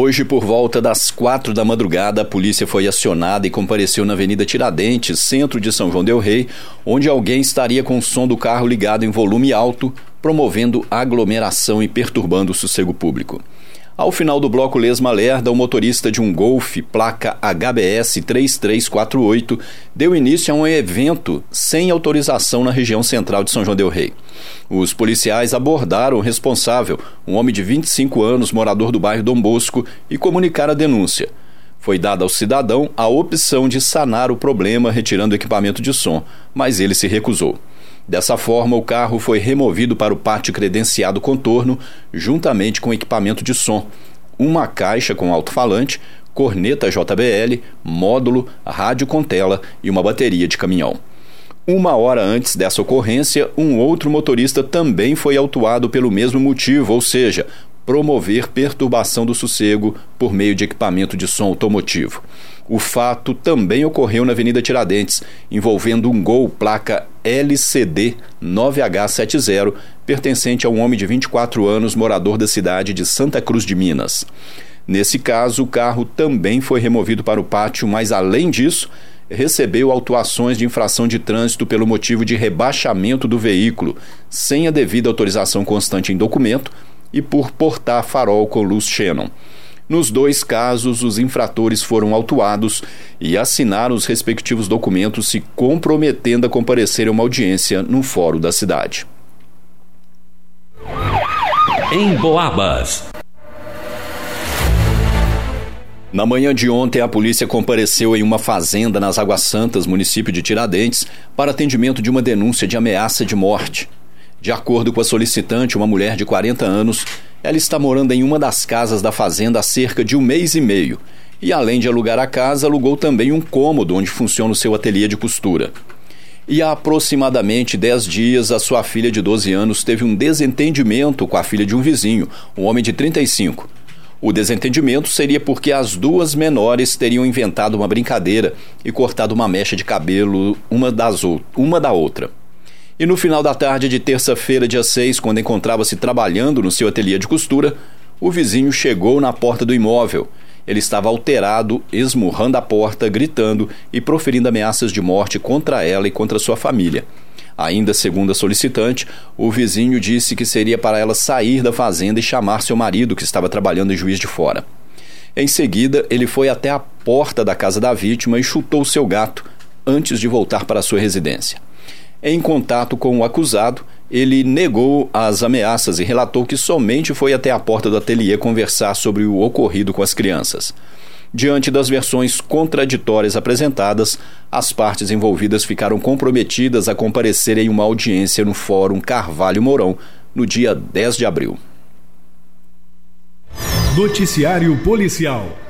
Hoje, por volta das quatro da madrugada, a polícia foi acionada e compareceu na Avenida Tiradentes, centro de São João Del Rei, onde alguém estaria com o som do carro ligado em volume alto, promovendo aglomeração e perturbando o sossego público. Ao final do bloco Lesma Lerda, o motorista de um Golf, placa HBS 3348, deu início a um evento sem autorização na região central de São João del Rei. Os policiais abordaram o responsável, um homem de 25 anos, morador do bairro Dom Bosco, e comunicaram a denúncia. Foi dada ao cidadão a opção de sanar o problema retirando o equipamento de som, mas ele se recusou. Dessa forma, o carro foi removido para o pátio credenciado contorno, juntamente com equipamento de som, uma caixa com alto-falante, corneta JBL, módulo, rádio com tela e uma bateria de caminhão. Uma hora antes dessa ocorrência, um outro motorista também foi autuado pelo mesmo motivo, ou seja, promover perturbação do sossego por meio de equipamento de som automotivo. O fato também ocorreu na Avenida Tiradentes, envolvendo um Gol placa LCD 9H70, pertencente a um homem de 24 anos, morador da cidade de Santa Cruz de Minas. Nesse caso, o carro também foi removido para o pátio, mas além disso, recebeu autuações de infração de trânsito pelo motivo de rebaixamento do veículo, sem a devida autorização constante em documento e por portar farol com luz Xenon. Nos dois casos, os infratores foram autuados e assinaram os respectivos documentos, se comprometendo a comparecer a uma audiência no fórum da cidade. Em Boabas. Na manhã de ontem, a polícia compareceu em uma fazenda nas Águas Santas, município de Tiradentes, para atendimento de uma denúncia de ameaça de morte. De acordo com a solicitante, uma mulher de 40 anos, ela está morando em uma das casas da fazenda há cerca de um mês e meio. E além de alugar a casa, alugou também um cômodo onde funciona o seu ateliê de costura. E há aproximadamente 10 dias, a sua filha de 12 anos teve um desentendimento com a filha de um vizinho, um homem de 35. O desentendimento seria porque as duas menores teriam inventado uma brincadeira e cortado uma mecha de cabelo uma, das, uma da outra. E no final da tarde de terça-feira, dia 6, quando encontrava-se trabalhando no seu ateliê de costura, o vizinho chegou na porta do imóvel. Ele estava alterado, esmurrando a porta, gritando e proferindo ameaças de morte contra ela e contra sua família. Ainda segundo a solicitante, o vizinho disse que seria para ela sair da fazenda e chamar seu marido, que estava trabalhando em Juiz de Fora. Em seguida, ele foi até a porta da casa da vítima e chutou seu gato antes de voltar para sua residência. Em contato com o acusado, ele negou as ameaças e relatou que somente foi até a porta do ateliê conversar sobre o ocorrido com as crianças. Diante das versões contraditórias apresentadas, as partes envolvidas ficaram comprometidas a comparecer em uma audiência no Fórum Carvalho Mourão no dia 10 de abril. Noticiário Policial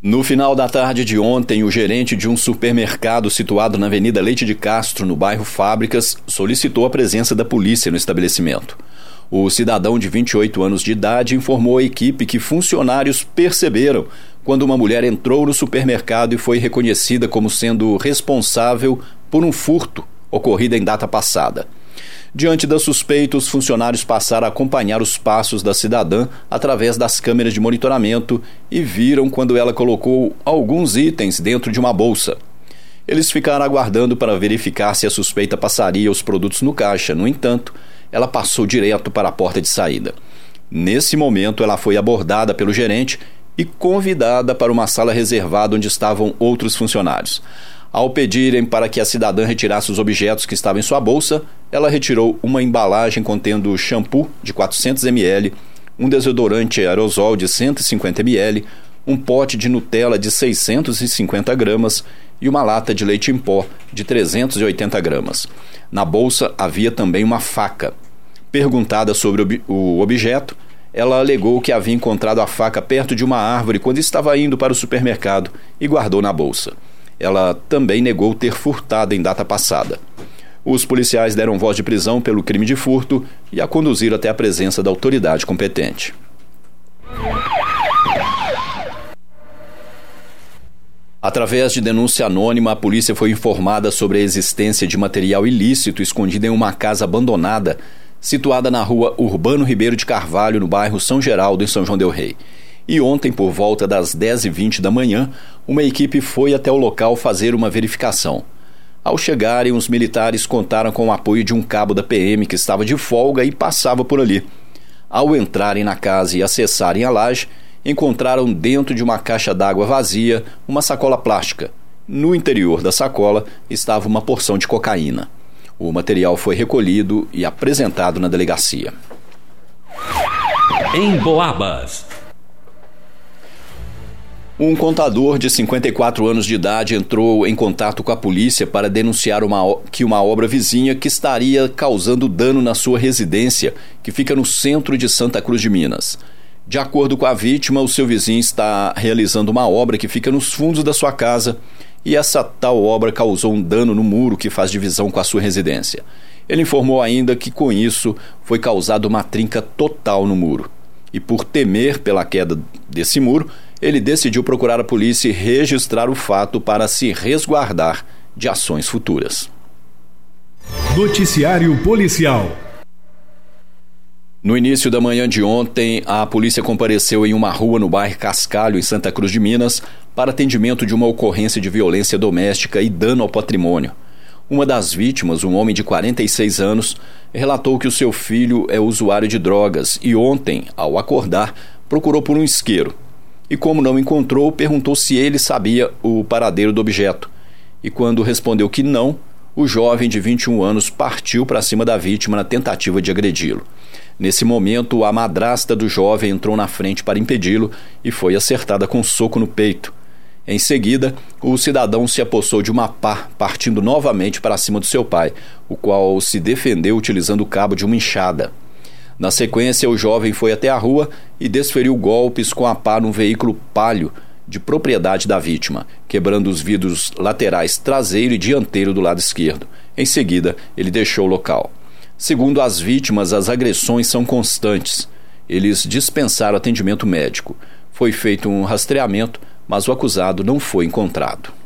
no final da tarde de ontem, o gerente de um supermercado situado na Avenida Leite de Castro, no bairro Fábricas, solicitou a presença da polícia no estabelecimento. O cidadão de 28 anos de idade informou à equipe que funcionários perceberam quando uma mulher entrou no supermercado e foi reconhecida como sendo responsável por um furto ocorrido em data passada. Diante da suspeita, os funcionários passaram a acompanhar os passos da cidadã através das câmeras de monitoramento e viram quando ela colocou alguns itens dentro de uma bolsa. Eles ficaram aguardando para verificar se a suspeita passaria os produtos no caixa. No entanto, ela passou direto para a porta de saída. Nesse momento, ela foi abordada pelo gerente e convidada para uma sala reservada onde estavam outros funcionários. Ao pedirem para que a cidadã retirasse os objetos que estavam em sua bolsa, ela retirou uma embalagem contendo shampoo de 400 ml, um desodorante aerosol de 150 ml, um pote de Nutella de 650 gramas e uma lata de leite em pó de 380 gramas. Na bolsa havia também uma faca. Perguntada sobre o objeto, ela alegou que havia encontrado a faca perto de uma árvore quando estava indo para o supermercado e guardou na bolsa. Ela também negou ter furtado em data passada. Os policiais deram voz de prisão pelo crime de furto e a conduziram até a presença da autoridade competente. Através de denúncia anônima, a polícia foi informada sobre a existência de material ilícito escondido em uma casa abandonada, situada na rua Urbano Ribeiro de Carvalho, no bairro São Geraldo, em São João Del Rei. E ontem, por volta das 10h20 da manhã, uma equipe foi até o local fazer uma verificação. Ao chegarem, os militares contaram com o apoio de um cabo da PM que estava de folga e passava por ali. Ao entrarem na casa e acessarem a laje, encontraram dentro de uma caixa d'água vazia uma sacola plástica. No interior da sacola estava uma porção de cocaína. O material foi recolhido e apresentado na delegacia. Em Boabas. Um contador de 54 anos de idade entrou em contato com a polícia para denunciar uma, que uma obra vizinha que estaria causando dano na sua residência, que fica no centro de Santa Cruz de Minas. De acordo com a vítima, o seu vizinho está realizando uma obra que fica nos fundos da sua casa e essa tal obra causou um dano no muro que faz divisão com a sua residência. Ele informou ainda que com isso foi causada uma trinca total no muro. E por temer pela queda desse muro, ele decidiu procurar a polícia e registrar o fato para se resguardar de ações futuras. Noticiário Policial. No início da manhã de ontem, a polícia compareceu em uma rua no bairro Cascalho, em Santa Cruz de Minas, para atendimento de uma ocorrência de violência doméstica e dano ao patrimônio. Uma das vítimas, um homem de 46 anos, relatou que o seu filho é usuário de drogas e ontem, ao acordar, procurou por um isqueiro e, como não encontrou, perguntou se ele sabia o paradeiro do objeto. E quando respondeu que não, o jovem de 21 anos partiu para cima da vítima na tentativa de agredi-lo. Nesse momento, a madrasta do jovem entrou na frente para impedi-lo e foi acertada com um soco no peito. Em seguida, o cidadão se apossou de uma pá, partindo novamente para cima do seu pai, o qual se defendeu utilizando o cabo de uma enxada. Na sequência, o jovem foi até a rua e desferiu golpes com a pá num veículo palio de propriedade da vítima, quebrando os vidros laterais traseiro e dianteiro do lado esquerdo. Em seguida, ele deixou o local. Segundo as vítimas, as agressões são constantes. Eles dispensaram atendimento médico. Foi feito um rastreamento, mas o acusado não foi encontrado.